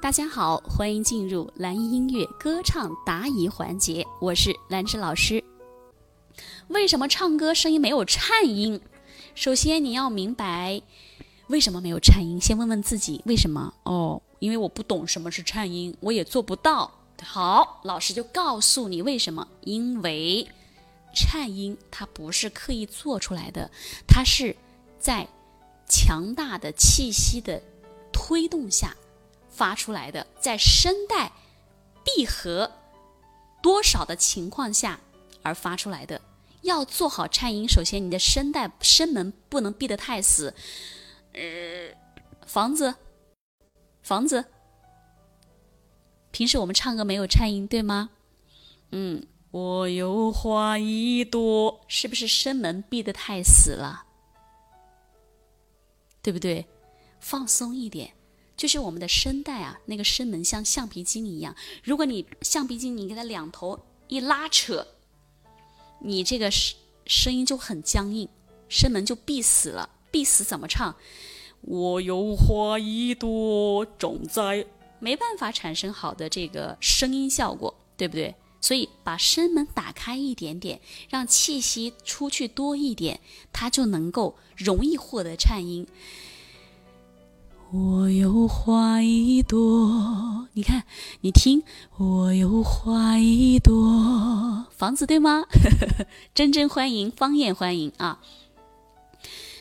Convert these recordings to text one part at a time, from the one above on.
大家好，欢迎进入蓝音音乐歌唱答疑环节，我是兰芝老师。为什么唱歌声音没有颤音？首先你要明白为什么没有颤音，先问问自己为什么？哦，因为我不懂什么是颤音，我也做不到。好，老师就告诉你为什么，因为颤音它不是刻意做出来的，它是在强大的气息的推动下。发出来的，在声带闭合多少的情况下而发出来的，要做好颤音。首先，你的声带声门不能闭得太死。呃，房子，房子。平时我们唱歌没有颤音，对吗？嗯，我有花一朵，是不是声门闭得太死了？对不对？放松一点。就是我们的声带啊，那个声门像橡皮筋一样。如果你橡皮筋，你给它两头一拉扯，你这个声声音就很僵硬，声门就闭死了。闭死怎么唱？我有花一朵种在，没办法产生好的这个声音效果，对不对？所以把声门打开一点点，让气息出去多一点，它就能够容易获得颤音。我有花一朵，你看，你听，我有花一朵，房子对吗？真真欢迎，方燕欢迎啊！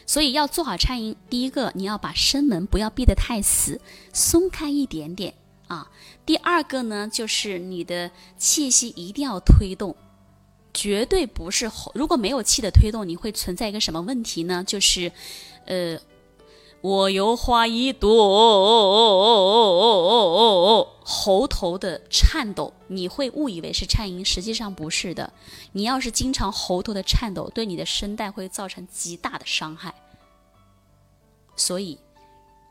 所以要做好颤音，第一个你要把声门不要闭得太死，松开一点点啊。第二个呢，就是你的气息一定要推动，绝对不是喉，如果没有气的推动，你会存在一个什么问题呢？就是，呃。我有花一朵，喉头的颤抖，你会误以为是颤音，实际上不是的。你要是经常喉头的颤抖，对你的声带会造成极大的伤害。所以，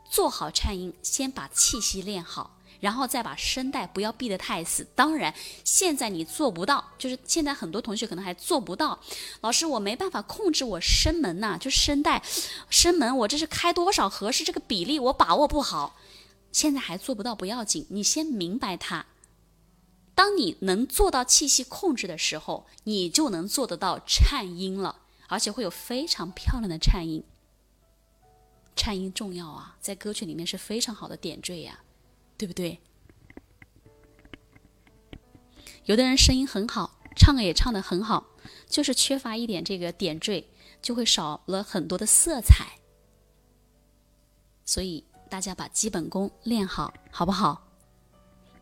做好颤音，先把气息练好。然后再把声带不要闭得太死。当然，现在你做不到，就是现在很多同学可能还做不到。老师，我没办法控制我声门呐，就声带、声门，我这是开多少合适？这个比例我把握不好。现在还做不到不要紧，你先明白它。当你能做到气息控制的时候，你就能做得到颤音了，而且会有非常漂亮的颤音。颤音重要啊，在歌曲里面是非常好的点缀呀。对不对？有的人声音很好，唱也唱得很好，就是缺乏一点这个点缀，就会少了很多的色彩。所以大家把基本功练好，好不好？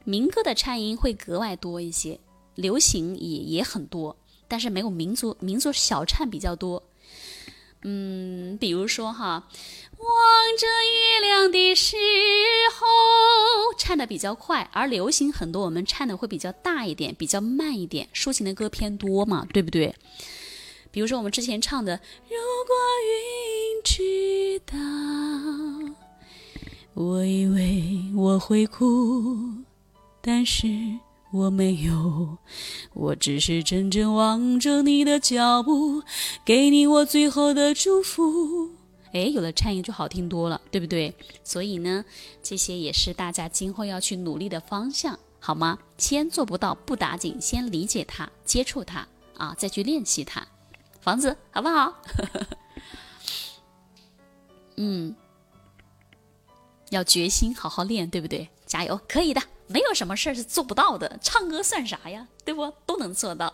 民歌的颤音会格外多一些，流行也也很多，但是没有民族民族小颤比较多。嗯，比如说哈，望着月亮的时候，唱的比较快，而流行很多，我们唱的会比较大一点，比较慢一点，抒情的歌偏多嘛，对不对？比如说我们之前唱的，如果云知道，我以为我会哭，但是。我没有，我只是怔怔望着你的脚步，给你我最后的祝福。哎，有了颤音就好听多了，对不对？所以呢，这些也是大家今后要去努力的方向，好吗？先做不到不打紧，先理解它，接触它啊，再去练习它。房子好不好？嗯，要决心好好练，对不对？加油，可以的。没有什么事儿是做不到的，唱歌算啥呀？对不？都能做到。